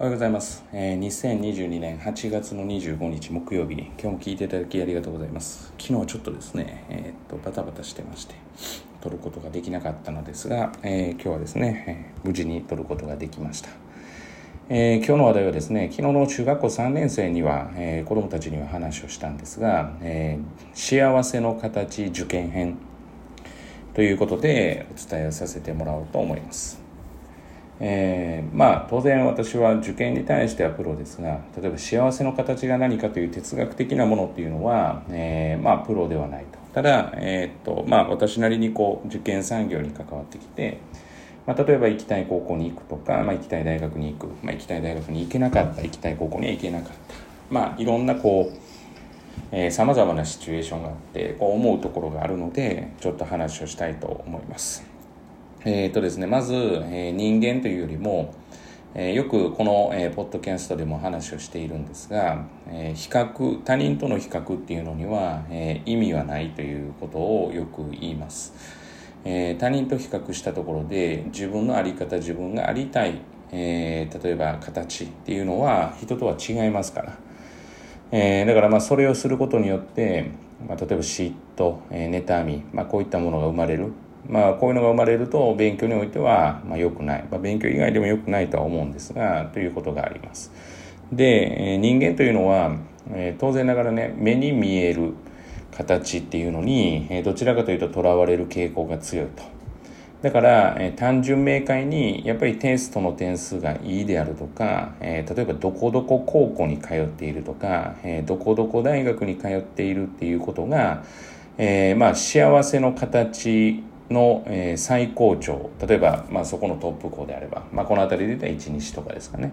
おはようございます、え、2022年8月の25日木曜日今日も聞いていただきありがとうございます。昨日はちょっとですね、えー、っとバタバタしてまして撮ることができなかったのですが、えー、今日はですね、え無事に撮ることができました、え今日の話題はですね昨日の中学校3年生には、え子どもたちには話をしたんですが、え幸せの形受験編ということでお伝えさせてもらおうと思います。えー、まあ当然私は受験に対してはプロですが例えば幸せの形が何かという哲学的なものっていうのは、えー、まあプロではないとただ、えー、っとまあ、私なりにこう受験産業に関わってきて、まあ、例えば行きたい高校に行くとか、まあ、行きたい大学に行く、まあ、行きたい大学に行けなかった行きたい高校には行けなかったまあいろんなこうさまざまなシチュエーションがあってこう思うところがあるのでちょっと話をしたいと思います。えっ、ー、とですね、まず、えー、人間というよりも、えー、よくこの、えー、ポッドキャストでも話をしているんですが、えー、比較他人との比較っていうのには、えー、意味はないということをよく言います、えー、他人と比較したところで自分の在り方自分がありたい、えー、例えば形っていうのは人とは違いますから、えー、だからまあそれをすることによって、まあ、例えば嫉妬、えー、妬み、まあ、こういったものが生まれる。まあ、こういうのが生まれると勉強においては、まあ、良くない、まあ、勉強以外でも良くないとは思うんですがということがあります。で人間というのは、え当然ながらね目に見える形っていうのに、えどちらかというととらわれる傾向が強いと。だから、え単純明快にやっぱりテストの点数がいいであるとか、え例えばどこどこ高校に通っているとか、えどこどこ大学に通っているっていうことが、えー、まあ幸せの形の、え、最高潮例えば、まあ、そこのトップ校であれば、まあ、この辺りで言ったら1日とかですかね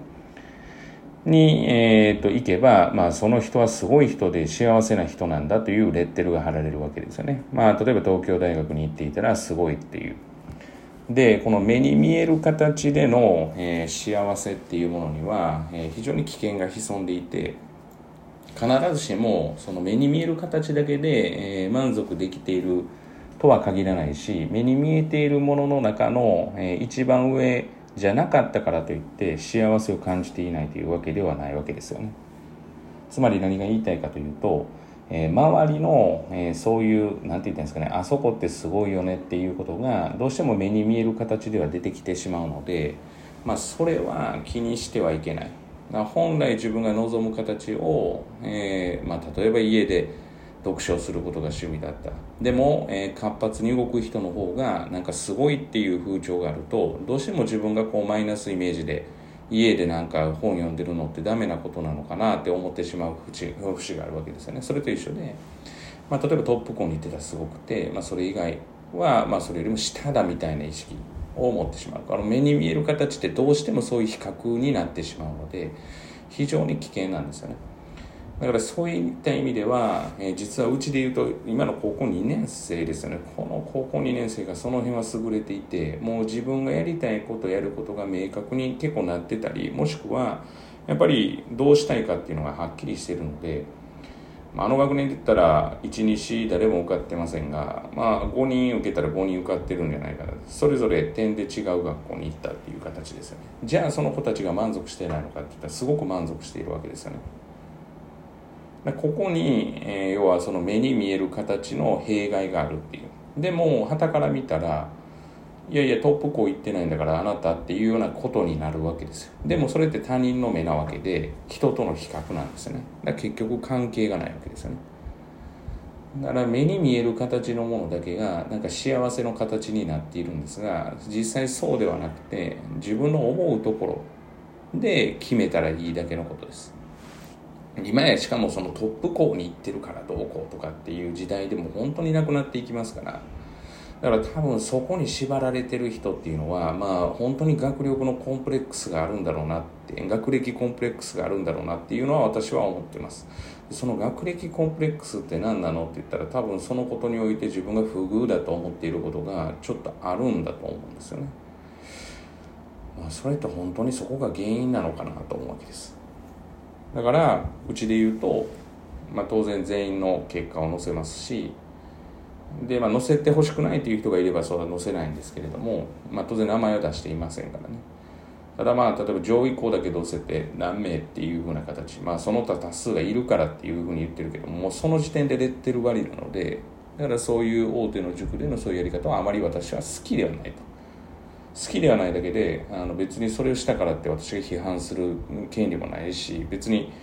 に、えーと、行けば、まあ、その人はすごい人で幸せな人なんだというレッテルが貼られるわけですよね。まあ、例えば東京大学に行っていたらすごいっていう。でこの目に見える形での、えー、幸せっていうものには、えー、非常に危険が潜んでいて必ずしもその目に見える形だけで、えー、満足できているとは限らないし目に見えているものの中の、えー、一番上じゃなかったからといって幸せを感じていないというわけではないわけですよね。つまり何が言いたいかというと、えー、周りの、えー、そういう何て言ったんですかねあそこってすごいよねっていうことがどうしても目に見える形では出てきてしまうので、まあ、それは気にしてはいけない。本来自分が望む形を、えーまあ、例えば家で読書をすることが趣味だった。でも、えー、活発に動く人の方がなんかすごいっていう風潮があるとどうしても自分がこうマイナスイメージで家でなんか本読んでるのってダメなことなのかなって思ってしまう節節があるわけですよね。それと一緒で、まあ、例えばトップ校に行ってたらすごくて、まあ、それ以外は、まあ、それよりも下だみたいな意識を持ってしまう。あの目に見える形ってどうしてもそういう比較になってしまうので非常に危険なんですよね。だからそういった意味では、えー、実はうちで言うと今の高校2年生ですよね。この高校2年生がその辺は優れていてもう自分がやりたいことやることが明確に結構なってたりもしくはやっぱりどうしたいかっていうのがはっきりしてるので、まあ、の学年で言ったら1日誰も受かってませんが、まあ、5人受けたら5人受かってるんじゃないかな。それぞれ点で違う学校に行ったっていう形ですよね。じゃあその子たちが満足してないのかって言ったらすごく満足しているわけですよね。ここに、えー、要はその目に見える形の弊害があるっていう。でも旗から見たらいやいやトップ校行ってないんだからあなたっていうようなことになるわけですよ。でもそれって他人の目なわけで人との比較なんですね。だから結局関係がないわけですよね。だから目に見える形のものだけがなんか幸せの形になっているんですが実際そうではなくて自分の思うところで決めたらいいだけのことです。今やしかもそのトップ校に行ってるからどうこうとかっていう時代でも本当になくなっていきますから。だから多分そこに縛られてる人っていうのはまあ本当に学力のコンプレックスがあるんだろうなって学歴コンプレックスがあるんだろうなっていうのは私は思ってます。その学歴コンプレックスって何なのって言ったら多分そのことにおいて自分が不遇だと思っていることがちょっとあるんだと思うんですよね。まあそれって本当にそこが原因なのかなと思うわけです。だからうちで言うと、まあ、当然全員の結果を載せますしで、まあ、載せてほしくないという人がいればそれは載せないんですけれども、まあ、当然名前は出していませんからね。ただまあ例えば上位校だけどうせて何名っていうふうな形まあその他多数がいるからっていうふうに言ってるけどもうその時点でレッテル割りなのでだからそういう大手の塾でのそういうやり方はあまり私は好きではないと。好きではないだけであの別にそれをしたからって私が批判する権利もないし別に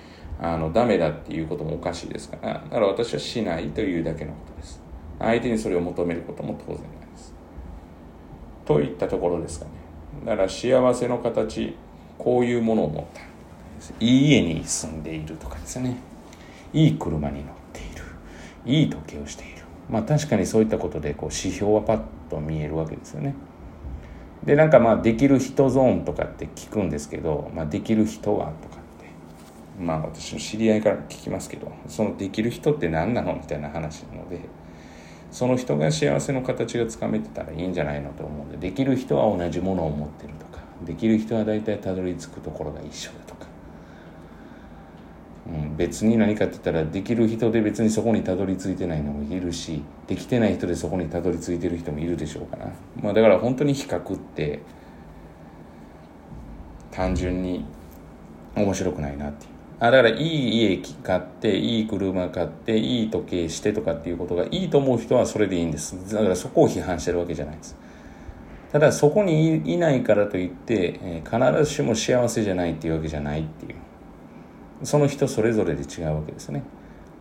あのダメだっていうこともおかしいですからだから私はしないというだけのことです。相手にそれを求めることも当然ないです。といったところですかね。だから幸せの形こういうものを持った。いい家に住んでいるとかですね。いい車に乗っている。いい時計をしている。まあ確かにそういったことでこう指標はパッと見えるわけですよね。でなんかまあできる人ゾーンとかって聞くんですけど、まあ、できる人はとかってまあ私の知り合いから聞きますけどそのできる人って何なのみたいな話なのでその人が幸せの形がつかめてたらいいんじゃないのと思うんでできる人は同じものを持ってるとかできる人は大体たどり着くところが一緒だとか、うん、別に何かって言ったらできる人で別にそこにたどり着いてないのもいるしできてない人でそこにたどり着いてる人もいるでしょうから、まあ、だから本当に比較って単純に面白くないなっていう。あだからいい家買っていい車買っていい時計してとかっていうことがいいと思う人はそれでいいんです。だからそこを批判してるわけじゃないです。ただそこにいないからといって、必ずしも幸せじゃないっていうわけじゃないっていう。その人それぞれで違うわけですね。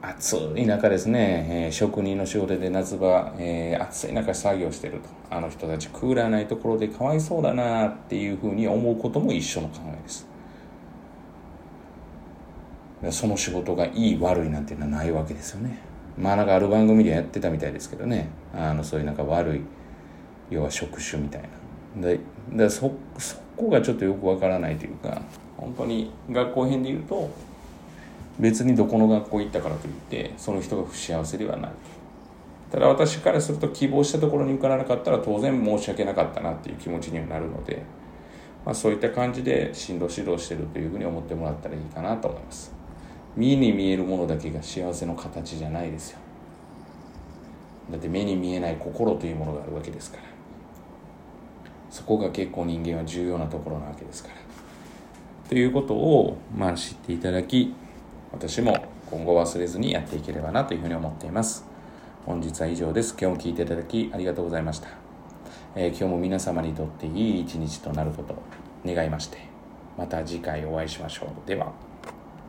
暑い中ですね、えー、職人の仕事で夏場、えー、暑い中作業してると。あの人たちクーラーないところでかわいそうだなっていうふうに思うことも一緒の考えです。その仕事がいい悪いなんていうのはないわけですよね。まあなんかある番組でやってたみたいですけどね。あのそういうなんか悪い要は職種みたいな。ででそそこがちょっとよくわからないというか本当に学校編で言うと別にどこの学校行ったからといってその人が不幸せではない。ただ私からすると希望したところに受からなかったら当然申し訳なかったなっていう気持ちにはなるので、まあ、そういった感じで進路指導してるというふうに思ってもらったらいいかなと思います。目に見えるものだけが幸せの形じゃないですよ。だって目に見えない心というものがあるわけですから。そこが結構人間は重要なところなわけですから。ということをまあ知っていただき私も今後忘れずにやっていければなというふうに思っています。本日は以上です。今日も聴いていただきありがとうございました、えー、今日も皆様にとっていい一日となることを願いましてまた次回お会いしましょう。では。